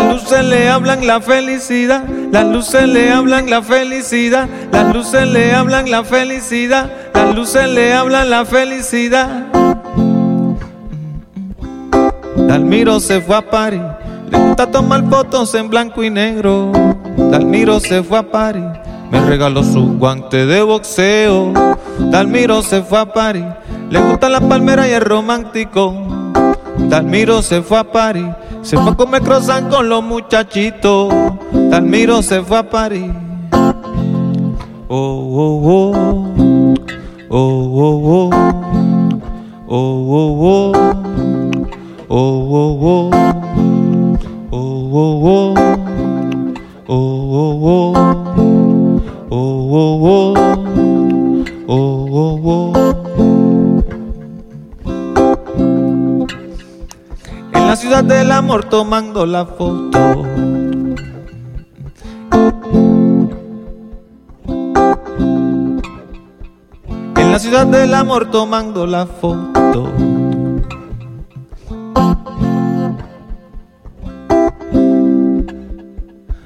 luces le hablan la felicidad, las luces le hablan la felicidad, las luces le hablan la felicidad, las luces le hablan la felicidad. Dalmiro se fue a París, le gusta tomar fotos en blanco y negro. Dalmiro se fue a París, me regaló su guante de boxeo. Dalmiro se fue a París, le gusta la palmera y el romántico. Dalmiro se fue a París, se fue a comer croissant con los muchachitos. Dalmiro se fue a París. Oh, oh, oh. Oh, oh, oh. Oh, oh, oh. Oh, oh, oh. Oh, oh, oh. Oh, oh, oh. Oh, oh, oh. Oh, oh, oh. La ciudad del amor tomando la foto. En la ciudad del amor tomando la foto.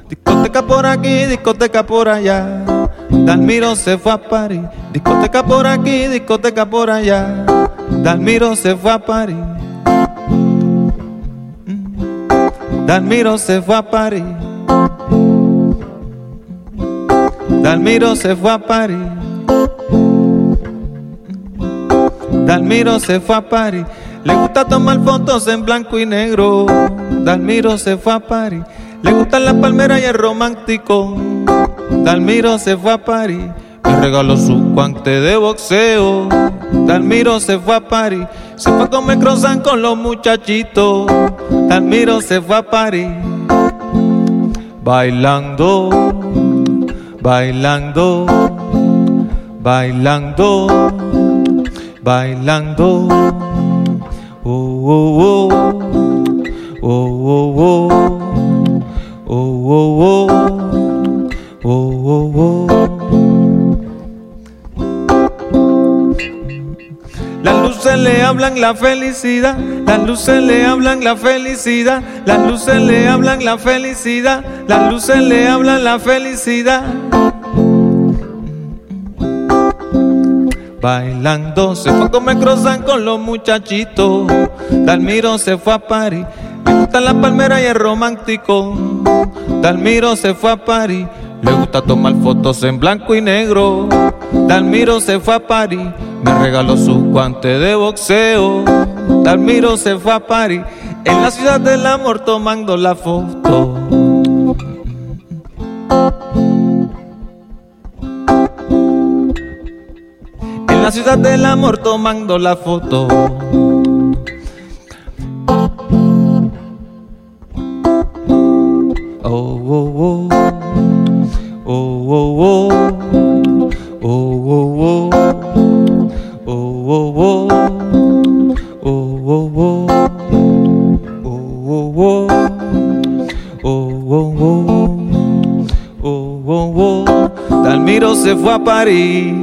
Discoteca por aquí, discoteca por allá. Dalmiro se fue a París. Discoteca por aquí, discoteca por allá. Dalmiro se fue a París. Dalmiro se fue a París. Dalmiro se fue a París. Dalmiro se fue a París. Le gusta tomar fotos en blanco y negro. Dalmiro se fue a París. Le gustan las palmeras y el romántico. Dalmiro se fue a París. Me regaló su guante de boxeo. Dalmiro se fue a París. Se fue a comer croissant con los muchachitos te se fue a París bailando, bailando, bailando, bailando. Oh, oh, oh, oh, oh, oh, oh, oh. oh. oh. Las luces le hablan la felicidad, las luces le hablan la felicidad, las luces le hablan la felicidad, las luces le hablan la felicidad. Bailando se fue a comer croissant con los muchachitos. Dalmiro se fue a París. Le gustan las palmeras y el romántico. Dalmiro se fue a París. Le gusta tomar fotos en blanco y negro. Dalmiro se fue a París. Me regaló su guante de boxeo. Dalmiro se fue a París. En la ciudad del amor tomando la foto. En la ciudad del amor tomando la foto. Oh, oh, oh. Oh, oh, oh. Dalmiro se fue a París.